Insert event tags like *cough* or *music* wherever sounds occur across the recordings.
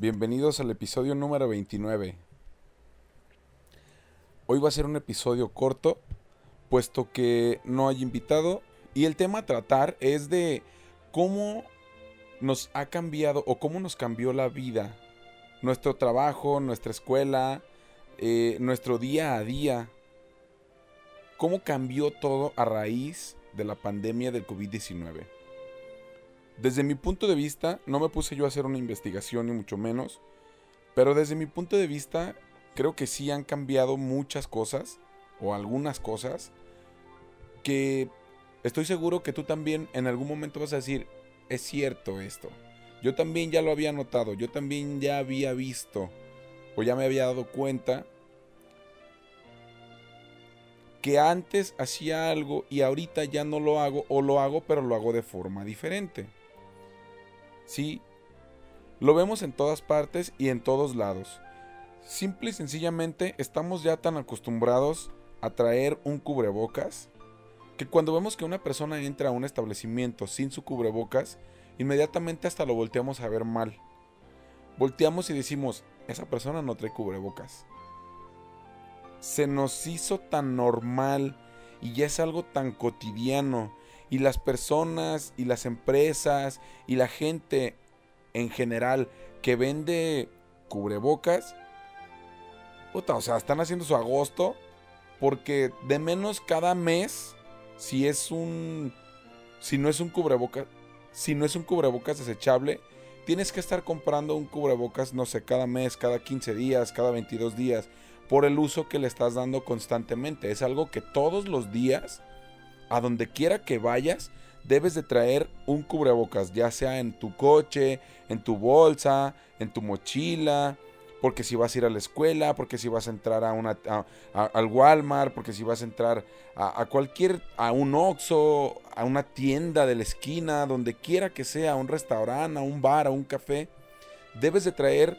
Bienvenidos al episodio número 29. Hoy va a ser un episodio corto, puesto que no hay invitado y el tema a tratar es de cómo nos ha cambiado o cómo nos cambió la vida, nuestro trabajo, nuestra escuela, eh, nuestro día a día, cómo cambió todo a raíz de la pandemia del COVID-19. Desde mi punto de vista, no me puse yo a hacer una investigación ni mucho menos, pero desde mi punto de vista, creo que sí han cambiado muchas cosas, o algunas cosas, que estoy seguro que tú también en algún momento vas a decir, es cierto esto. Yo también ya lo había notado, yo también ya había visto, o ya me había dado cuenta que antes hacía algo y ahorita ya no lo hago o lo hago pero lo hago de forma diferente. Sí, lo vemos en todas partes y en todos lados. Simple y sencillamente estamos ya tan acostumbrados a traer un cubrebocas que cuando vemos que una persona entra a un establecimiento sin su cubrebocas, inmediatamente hasta lo volteamos a ver mal. Volteamos y decimos, esa persona no trae cubrebocas. Se nos hizo tan normal y ya es algo tan cotidiano y las personas y las empresas y la gente en general que vende cubrebocas, puta, o sea, están haciendo su agosto porque de menos cada mes, si es un, si no es un cubrebocas, si no es un cubrebocas desechable, tienes que estar comprando un cubrebocas, no sé, cada mes, cada 15 días, cada 22 días, por el uso que le estás dando constantemente. Es algo que todos los días a donde quiera que vayas, debes de traer un cubrebocas, ya sea en tu coche, en tu bolsa, en tu mochila, porque si vas a ir a la escuela, porque si vas a entrar a una, al Walmart, porque si vas a entrar a, cualquier, a un Oxxo, a una tienda de la esquina, donde quiera que sea, a un restaurante, a un bar, a un café, debes de traer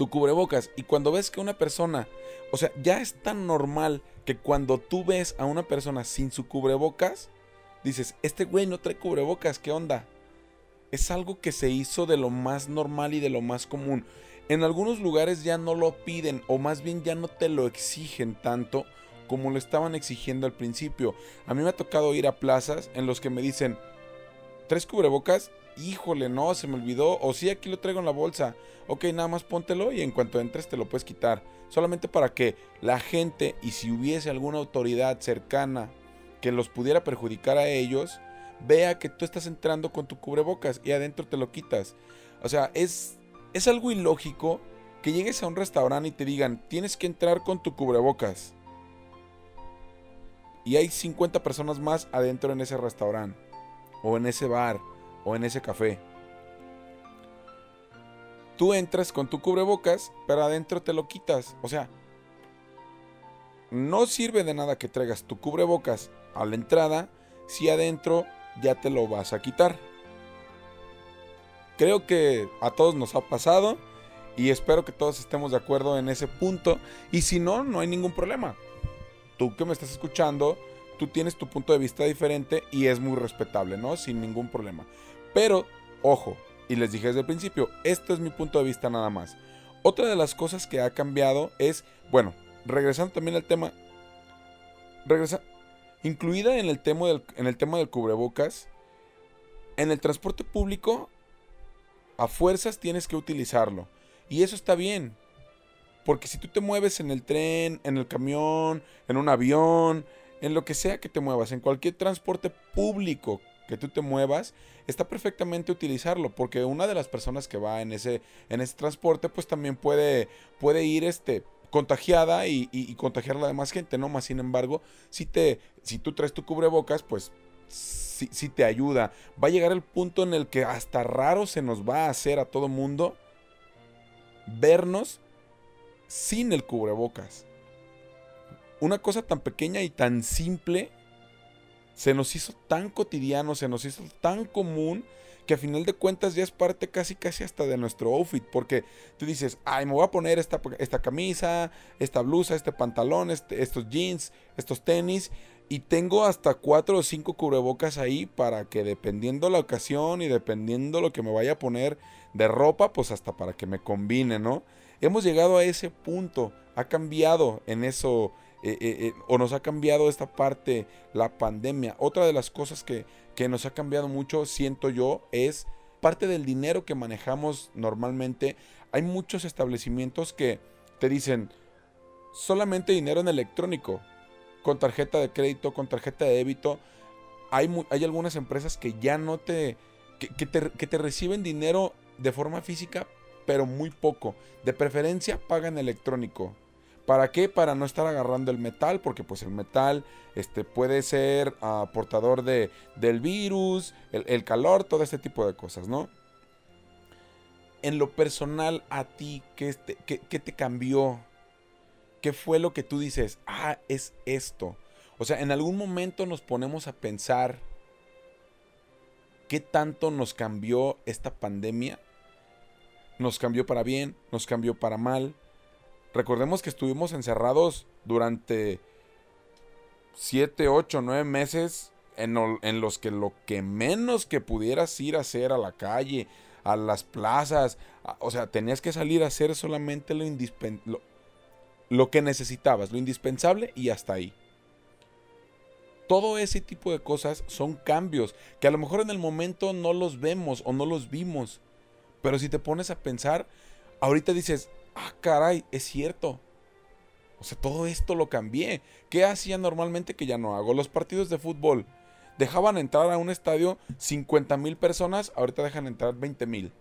tu cubrebocas. Y cuando ves que una persona, o sea, ya es tan normal que cuando tú ves a una persona sin su cubrebocas, dices, este güey no trae cubrebocas, ¿qué onda? Es algo que se hizo de lo más normal y de lo más común. En algunos lugares ya no lo piden o más bien ya no te lo exigen tanto como lo estaban exigiendo al principio. A mí me ha tocado ir a plazas en los que me dicen, ¿tres cubrebocas? Híjole, no, se me olvidó. O sí, aquí lo traigo en la bolsa. Ok, nada más póntelo y en cuanto entres te lo puedes quitar solamente para que la gente y si hubiese alguna autoridad cercana que los pudiera perjudicar a ellos, vea que tú estás entrando con tu cubrebocas y adentro te lo quitas. O sea, es, es algo ilógico que llegues a un restaurante y te digan, tienes que entrar con tu cubrebocas. Y hay 50 personas más adentro en ese restaurante, o en ese bar, o en ese café. Tú entras con tu cubrebocas, pero adentro te lo quitas. O sea, no sirve de nada que traigas tu cubrebocas a la entrada si adentro ya te lo vas a quitar. Creo que a todos nos ha pasado y espero que todos estemos de acuerdo en ese punto. Y si no, no hay ningún problema. Tú que me estás escuchando, tú tienes tu punto de vista diferente y es muy respetable, ¿no? Sin ningún problema. Pero, ojo, y les dije desde el principio, esto es mi punto de vista nada más. Otra de las cosas que ha cambiado es, bueno, regresando también al tema, regresa, incluida en el tema del, en el tema del cubrebocas, en el transporte público, a fuerzas tienes que utilizarlo. Y eso está bien. Porque si tú te mueves en el tren, en el camión, en un avión, en lo que sea que te muevas, en cualquier transporte público que tú te muevas, está perfectamente utilizarlo, porque una de las personas que va en ese, en ese transporte, pues también puede, puede ir este, contagiada y, contagiar a la demás gente, ¿no? Más sin embargo, si, te, si tú traes tu cubrebocas, pues sí, te ayuda. Va a llegar el punto en el que hasta raro se nos va a hacer a todo mundo vernos sin el cubrebocas. Una cosa tan pequeña y tan simple se nos hizo tan cotidiano, se nos hizo tan común que a final de cuentas ya es parte casi casi hasta de nuestro outfit, porque tú dices, ay, me voy a poner esta, esta camisa, esta blusa, este pantalón, este, estos jeans, estos tenis, y tengo hasta cuatro o cinco cubrebocas ahí para que dependiendo la ocasión y dependiendo lo que me vaya a poner de ropa, pues hasta para que me combine, ¿no? Hemos llegado a ese punto, ha cambiado en eso, eh, eh, eh, o nos ha cambiado esta parte, la pandemia. Otra de las cosas que, que nos ha cambiado mucho, siento yo, es parte del dinero que manejamos normalmente. Hay muchos establecimientos que te dicen solamente dinero en electrónico, con tarjeta de crédito, con tarjeta de débito. Hay, hay algunas empresas que ya no te que, te que, te reciben dinero de forma física, pero muy poco. De preferencia pagan electrónico. ¿Para qué? Para no estar agarrando el metal, porque pues el metal este, puede ser ah, portador de, del virus, el, calor, todo este tipo de cosas, ¿no? En lo personal, a ti, ¿qué, ¿qué te cambió? ¿Qué fue lo que tú dices? Ah, es esto. O sea, en algún momento nos ponemos a pensar qué tanto nos cambió esta pandemia. Nos cambió para bien, nos cambió para mal Recordemos que estuvimos encerrados durante 7, 8, 9 meses en, los que lo que menos que pudieras ir a hacer a la calle, a las plazas, o sea, tenías que salir a hacer solamente lo, lo, lo que necesitabas, lo indispensable y hasta ahí. Todo ese tipo de cosas son cambios que a lo mejor en el momento no los vemos o no los vimos. Pero si te pones a pensar, ahorita dices, ah, caray, es cierto. O sea, todo esto lo cambié. ¿Qué hacía normalmente que ya no hago? Los partidos de fútbol. Dejaban entrar a un estadio 50 mil personas, ahorita dejan entrar 20 mil.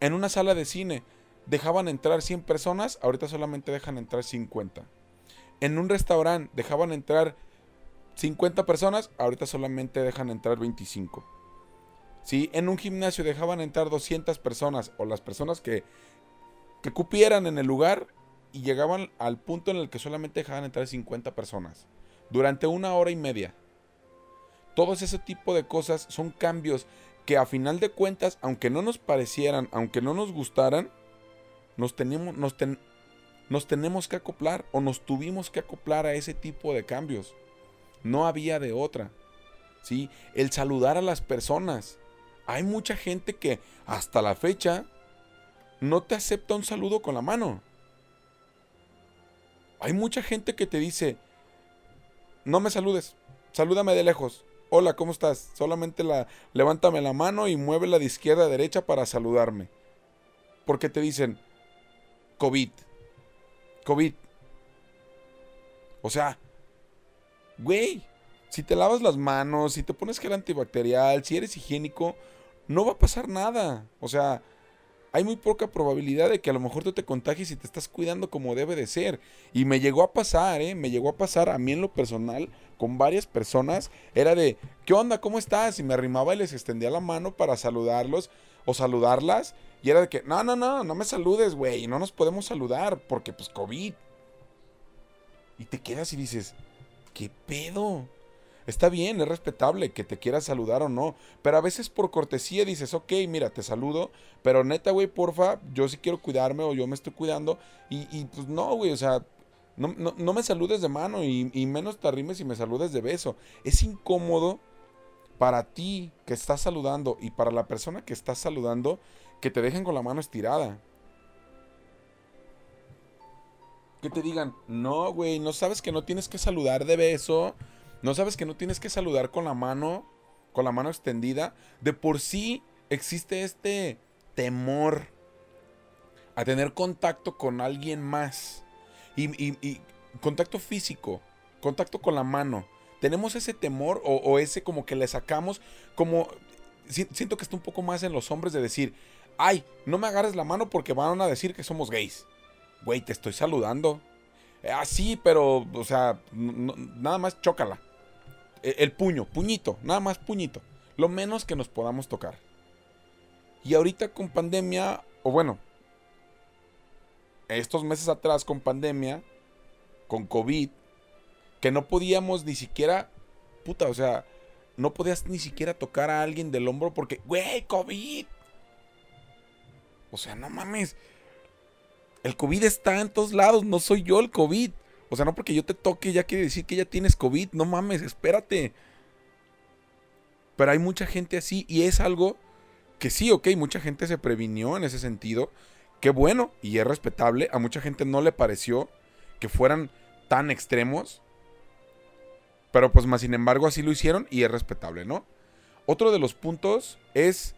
En una sala de cine dejaban entrar 100 personas, ahorita solamente dejan entrar 50. En un restaurante dejaban entrar 50 personas, ahorita solamente dejan entrar 25. Si en un gimnasio dejaban entrar 200 personas o las personas que que cupieran en el lugar y llegaban al punto en el que solamente dejaban entrar 50 personas durante una hora y media. Todos ese tipo de cosas son cambios que a final de cuentas, aunque no nos parecieran, aunque no nos gustaran, nos tenemos, que acoplar o nos tuvimos que acoplar a ese tipo de cambios. No había de otra. ¿sí? El saludar a las personas. Hay mucha gente que hasta la fecha no te acepta un saludo con la mano. Hay mucha gente que te dice, no me saludes, salúdame de lejos. Hola, ¿cómo estás? Solamente la, levántame la mano y muévela de izquierda a derecha para saludarme. Porque te dicen, COVID. COVID. O sea, güey, si te lavas las manos, si te pones gel antibacterial, si eres higiénico, no va a pasar nada. O sea, hay muy poca probabilidad de que a lo mejor tú te contagies y te estás cuidando como debe de ser. Y me llegó a pasar, ¿eh? Me llegó a pasar a mí en lo personal con varias personas. Era de, ¿qué onda? ¿Cómo estás? Y me arrimaba y les extendía la mano para saludarlos o saludarlas. Y era de que, no, no, no, no me saludes, güey. No nos podemos saludar porque pues COVID. Y te quedas y dices, ¿qué pedo? Está bien, es respetable que te quieras saludar o no. Pero a veces por cortesía dices, ok, mira, te saludo. Pero neta, güey, porfa, yo sí quiero cuidarme o yo me estoy cuidando. Y, pues no, güey, o sea, no, no, me saludes de mano y, y menos te arrimes y me saludes de beso. Es incómodo para ti que estás saludando y para la persona que estás saludando que te dejen con la mano estirada. Que te digan, no, güey, no sabes que no tienes que saludar de beso. ¿No sabes que no tienes que saludar con la mano, con la mano extendida? De por sí existe este temor a tener contacto con alguien más. Y, contacto físico, contacto con la mano. Tenemos ese temor o, ese como que le sacamos como... Siento que está un poco más en los hombres de decir, ay, no me agarres la mano porque van a decir que somos gays. Güey, te estoy saludando. Ah, sí, pero, o sea, nada más chócala el puño, puñito, nada más puñito. Lo menos que nos podamos tocar. Y ahorita con pandemia, o bueno, estos meses atrás con pandemia, con COVID, que no podíamos ni siquiera, puta, o sea, no podías ni siquiera tocar a alguien del hombro porque, güey, COVID. O sea, no mames. El COVID está en todos lados, no soy yo el COVID. O sea, no porque yo te toque ya quiere decir que ya tienes COVID. No mames, espérate. Pero hay mucha gente así y es algo que sí, ok, mucha gente se previnió en ese sentido. Qué bueno y es respetable. A mucha gente no le pareció que fueran tan extremos. Pero pues más sin embargo así lo hicieron y es respetable, ¿no? Otro de los puntos es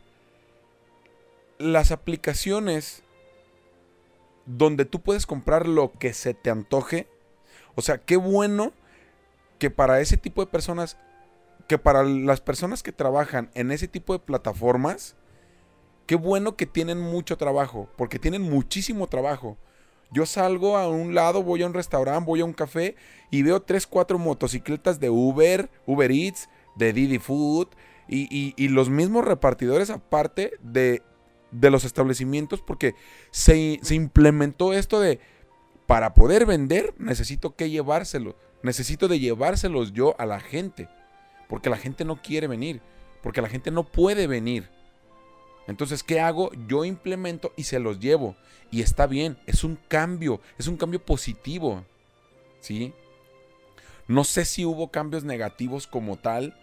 las aplicaciones donde tú puedes comprar lo que se te antoje. O sea, qué bueno que para ese tipo de personas, que para las personas que trabajan en ese tipo de plataformas, qué bueno que tienen mucho trabajo, porque tienen muchísimo trabajo. Yo salgo a un lado, voy a un restaurante, voy a un café y veo tres, cuatro motocicletas de Uber, Uber Eats, de Didi Food y, los mismos repartidores aparte de, de los establecimientos porque se, se, implementó esto de para poder vender necesito que llevárselo, necesito de llevárselos yo a la gente porque la gente no quiere venir, porque la gente no puede venir. Entonces, ¿qué hago? Yo implemento y se los llevo. Y está bien, es un cambio, es un cambio positivo. ¿Sí? No sé si hubo cambios negativos como tal.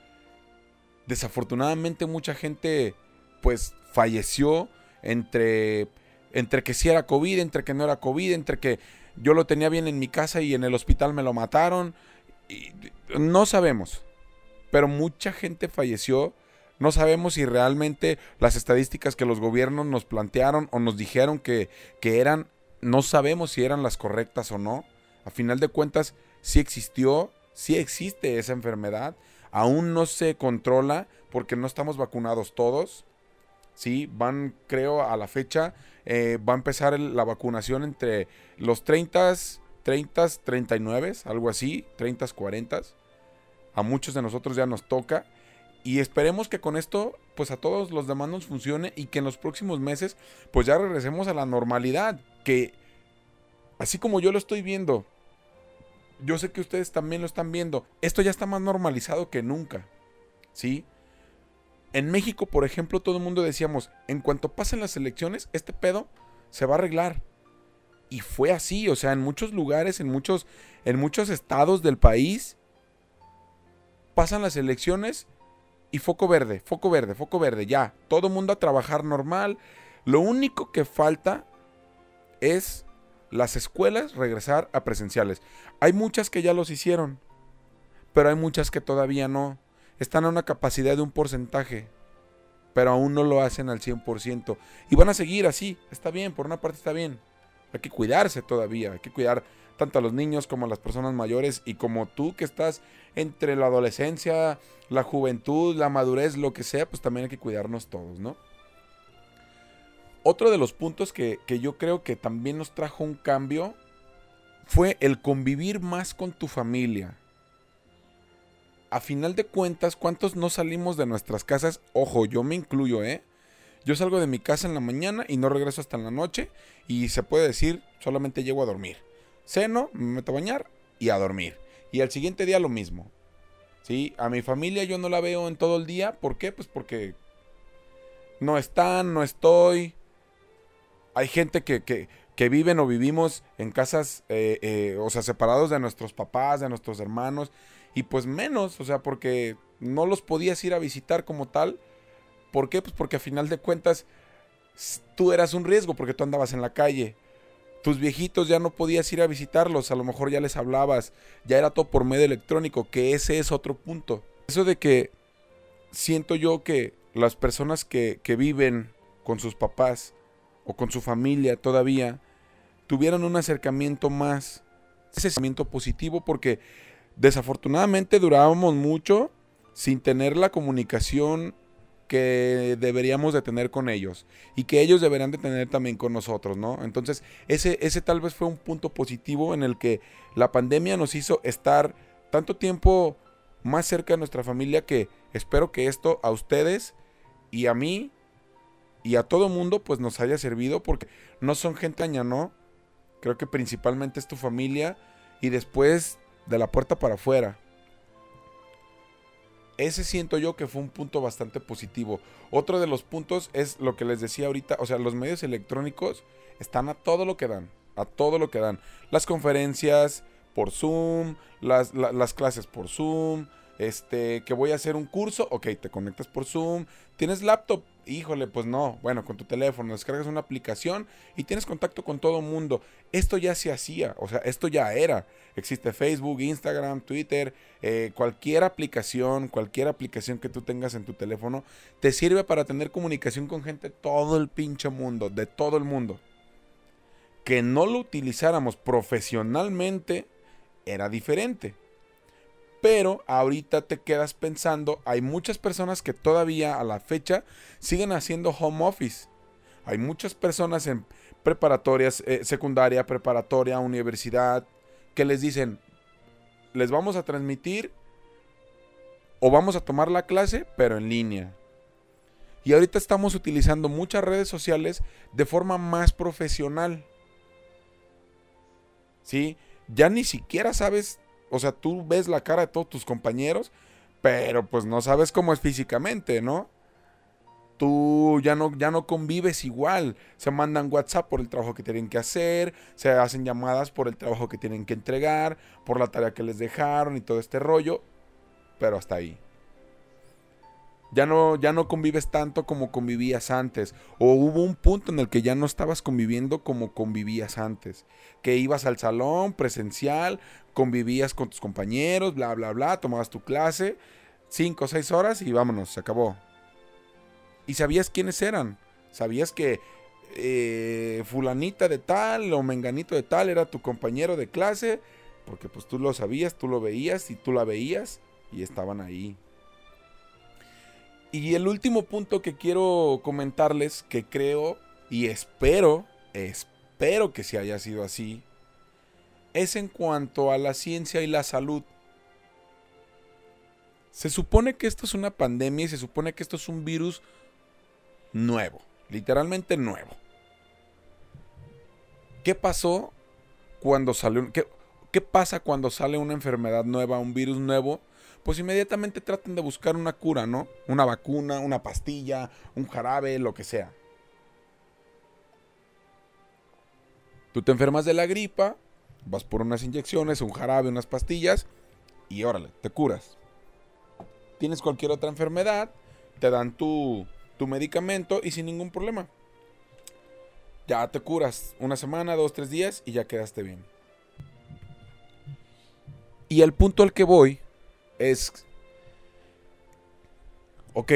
Desafortunadamente mucha gente pues falleció entre entre que sí era COVID, entre que no era COVID, entre que yo lo tenía bien en mi casa y en el hospital me lo mataron. Y no sabemos. Pero mucha gente falleció no sabemos si realmente las estadísticas que los gobiernos nos plantearon o nos dijeron que, eran, no sabemos si eran las correctas o no. A final de cuentas, sí existió, sí existe esa enfermedad. Aún no se controla porque no estamos vacunados todos. Sí, van, creo, a la fecha, eh, va a empezar la vacunación entre los 30, 30, 39, algo así, 30, 40. A muchos de nosotros ya nos toca. Y esperemos que con esto, pues a todos los demás nos funcione y que en los próximos meses, pues ya regresemos a la normalidad. Que así como yo lo estoy viendo, yo sé que ustedes también lo están viendo. Esto ya está más normalizado que nunca. ¿Sí? En México, por ejemplo, todo el mundo decíamos, en cuanto pasen las elecciones, este pedo se va a arreglar. Y fue así, o sea, en muchos lugares, en muchos, en muchos estados del país, pasan las elecciones y foco verde, foco verde, foco verde, ya. Todo mundo a trabajar normal. Lo único que falta es las escuelas regresar a presenciales. Hay muchas que ya los hicieron, pero hay muchas que todavía no. Están a una capacidad de un porcentaje, pero aún no lo hacen al 100%. Y van a seguir así, está bien, por una parte está bien. Hay que cuidarse todavía, hay que cuidar tanto a los niños como a las personas mayores y como tú que estás entre la adolescencia, la juventud, la madurez, lo que sea, pues también hay que cuidarnos todos, ¿no? Otro de los puntos que, yo creo que también nos trajo un cambio fue el convivir más con tu familia. A final de cuentas, ¿cuántos no salimos de nuestras casas? Ojo, yo me incluyo, ¿eh? Yo salgo de mi casa en la mañana y no regreso hasta en la noche y se puede decir, solamente llego a dormir. Ceno, me meto a bañar y a dormir. Y al siguiente día lo mismo. ¿Sí? A mi familia yo no la veo en todo el día. ¿Por qué? Pues porque no están, no estoy. Hay gente que, que, viven o vivimos en casas, eh, eh, o sea, separados de nuestros papás, de nuestros hermanos. Y pues menos, o sea, porque no los podías ir a visitar como tal. ¿Por qué? Pues porque a final de cuentas tú eras un riesgo porque tú andabas en la calle tus viejitos ya no podías ir a visitarlos, a lo mejor ya les hablabas, ya era todo por medio electrónico, que ese es otro punto. Eso de que siento yo que las personas que, que viven con sus papás o con su familia todavía tuvieron un acercamiento más, ese acercamiento positivo, porque desafortunadamente durábamos mucho sin tener la comunicación que deberíamos de tener con ellos y que ellos deberían de tener también con nosotros, ¿no? Entonces, ese, ese tal vez fue un punto positivo en el que la pandemia nos hizo estar tanto tiempo más cerca de nuestra familia que espero que esto a ustedes y a mí y a todo mundo pues nos haya servido porque no son gente aña, ¿no? Creo que principalmente es tu familia y después de la puerta para afuera. Ese siento yo que fue un punto bastante positivo. Otro de los puntos es lo que les decía ahorita, o sea, los medios electrónicos están a todo lo que dan, a todo lo que dan. Las conferencias por Zoom, las, las clases por Zoom, este, que voy a hacer un curso, ok, te conectas por Zoom, tienes laptop, híjole, pues no, bueno, con tu teléfono descargas una aplicación y tienes contacto con todo el mundo. Esto ya se hacía, o sea, esto ya era. Existe Facebook, Instagram, Twitter, eh, cualquier aplicación, cualquier aplicación que tú tengas en tu teléfono, te sirve para tener comunicación con gente todo el pinche mundo, de todo el mundo. Que no lo utilizáramos profesionalmente era diferente. Pero ahorita te quedas pensando, hay muchas personas que todavía a la fecha siguen haciendo home office. Hay muchas personas en preparatorias, eh, secundaria, preparatoria, universidad, que les dicen, les vamos a transmitir o vamos a tomar la clase, pero en línea. Y ahorita estamos utilizando muchas redes sociales de forma más profesional. ¿Sí? Ya ni siquiera sabes o sea, tú ves la cara de todos tus compañeros, pero pues no sabes cómo es físicamente, ¿no? Tú ya no, ya no convives igual. Se mandan WhatsApp por el trabajo que tienen que hacer, se hacen llamadas por el trabajo que tienen que entregar, por la tarea que les dejaron y todo este rollo, pero hasta ahí. Ya no, ya no convives tanto como convivías antes. O hubo un punto en el que ya no estabas conviviendo como convivías antes. Que ibas al salón presencial, convivías con tus compañeros, bla, bla, bla, tomabas tu clase, cinco o seis horas y vámonos, se acabó. Y sabías quiénes eran. Sabías que eh, fulanita de tal o menganito de tal era tu compañero de clase, porque pues tú lo sabías, tú lo veías y tú la veías y estaban ahí. Y el último punto que quiero comentarles, que creo y espero, espero que se haya sido así, es en cuanto a la ciencia y la salud. Se supone que esto es una pandemia y se supone que esto es un virus nuevo, literalmente nuevo. ¿Qué pasó cuando salió? ¿Qué, qué pasa cuando sale una enfermedad nueva, un virus nuevo? Pues inmediatamente tratan de buscar una cura, ¿no? Una vacuna, una pastilla, un jarabe, lo que sea. Tú te enfermas de la gripa, vas por unas inyecciones, un jarabe, unas pastillas y órale, te curas. Tienes cualquier otra enfermedad, te dan tu, tu medicamento y sin ningún problema. Ya te curas una semana, dos, tres días y ya quedaste bien. Y el punto al que voy es, ok,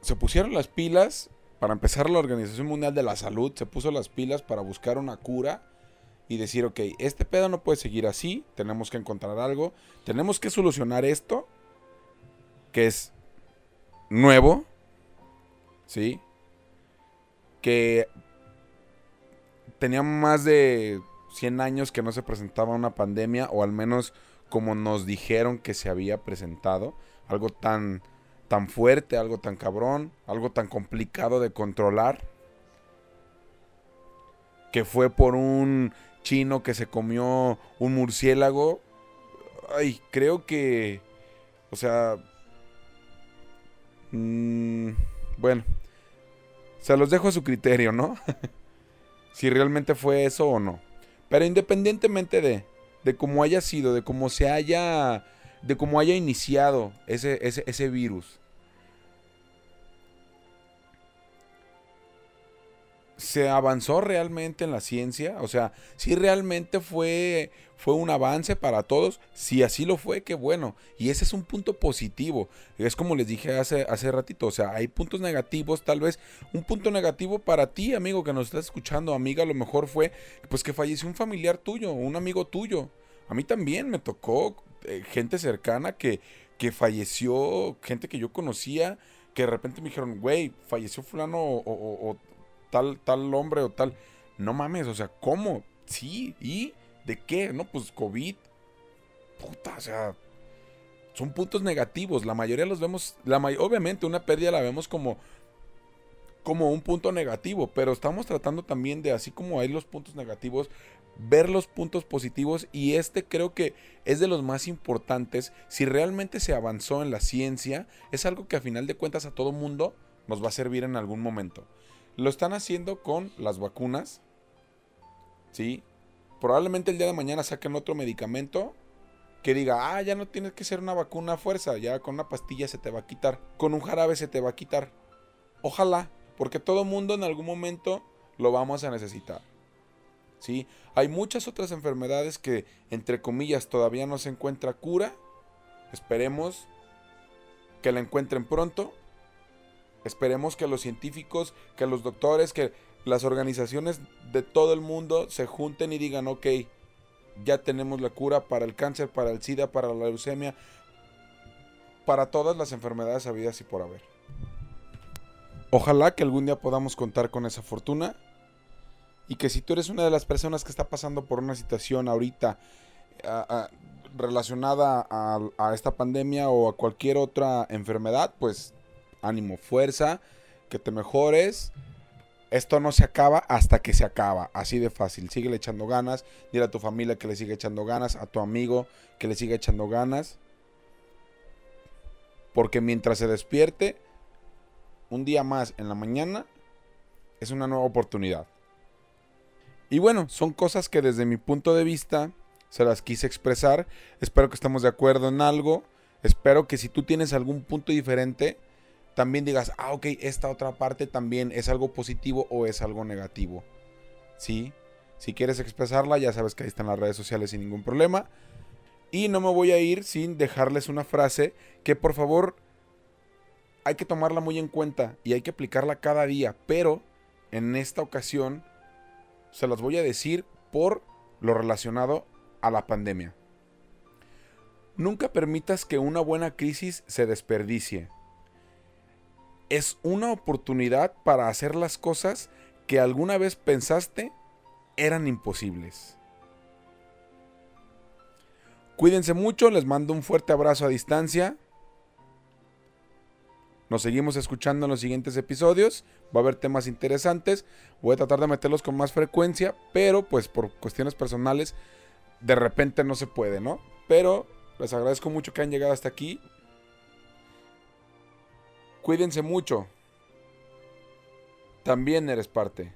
se pusieron las pilas, para empezar la Organización Mundial de la Salud se puso las pilas para buscar una cura y decir, ok, este pedo no puede seguir así, tenemos que encontrar algo, tenemos que solucionar esto, que es nuevo, ¿sí? Que tenía más de 100 años que no se presentaba una pandemia, o al menos como nos dijeron que se había presentado. Algo tan, tan fuerte, algo tan cabrón, algo tan complicado de controlar. Que fue por un chino que se comió un murciélago. Ay, creo que... O sea... Mmm, bueno. Se los dejo a su criterio, ¿no? *laughs* si realmente fue eso o no. Pero independientemente de de cómo haya sido, de cómo se haya, de cómo haya iniciado ese, ese, ese virus. ¿Se avanzó realmente en la ciencia? O sea, si realmente fue, fue un avance para todos. Si así lo fue, qué bueno. Y ese es un punto positivo. Es como les dije hace, hace ratito. O sea, hay puntos negativos. Tal vez un punto negativo para ti, amigo, que nos estás escuchando, amiga, a lo mejor fue pues que falleció un familiar tuyo, un amigo tuyo. A mí también me tocó eh, gente cercana que, que falleció, gente que yo conocía, que de repente me dijeron, güey, falleció fulano o tal, tal hombre o tal. No mames, o sea, ¿cómo? Sí, ¿y de qué? No, pues COVID. Puta, o sea, son puntos negativos. La mayoría los vemos, la obviamente una pérdida la vemos como, como un punto negativo, pero estamos tratando también de, así como hay los puntos negativos, ver los puntos positivos y este creo que es de los más importantes. Si realmente se avanzó en la ciencia, es algo que a final de cuentas a todo mundo nos va a servir en algún momento. Lo están haciendo con las vacunas. ¿Sí? Probablemente el día de mañana saquen otro medicamento que diga, ah, ya no tienes que ser una vacuna a fuerza, ya con una pastilla se te va a quitar, con un jarabe se te va a quitar. Ojalá, porque todo mundo en algún momento lo vamos a necesitar. ¿Sí? Hay muchas otras enfermedades que, entre comillas, todavía no se encuentra cura. Esperemos que la encuentren pronto. Esperemos que los científicos, que los doctores, que las organizaciones de todo el mundo se junten y digan, ok, ya tenemos la cura para el cáncer, para el SIDA, para la leucemia, para todas las enfermedades habidas y por haber. Ojalá que algún día podamos contar con esa fortuna y que si tú eres una de las personas que está pasando por una situación ahorita relacionada a, esta pandemia o a cualquier otra enfermedad, pues ánimo, fuerza, que te mejores. Esto no se acaba hasta que se acaba, así de fácil. Sigue echando ganas, dile a tu familia que le siga echando ganas, a tu amigo que le siga echando ganas. Porque mientras se despierte, un día más en la mañana, es una nueva oportunidad. Y bueno, son cosas que desde mi punto de vista se las quise expresar. Espero que estemos de acuerdo en algo. Espero que si tú tienes algún punto diferente, también digas, ah, ok, esta otra parte también es algo positivo o es algo negativo. ¿Sí? Si quieres expresarla, ya sabes que ahí están las redes sociales sin ningún problema. Y no me voy a ir sin dejarles una frase que por favor hay que tomarla muy en cuenta y hay que aplicarla cada día. Pero en esta ocasión se las voy a decir por lo relacionado a la pandemia. Nunca permitas que una buena crisis se desperdicie. Es una oportunidad para hacer las cosas que alguna vez pensaste eran imposibles. Cuídense mucho, les mando un fuerte abrazo a distancia. Nos seguimos escuchando en los siguientes episodios. Va a haber temas interesantes. Voy a tratar de meterlos con más frecuencia, pero pues por cuestiones personales de repente no se puede, ¿no? Pero les agradezco mucho que hayan llegado hasta aquí. Cuídense mucho. También eres parte.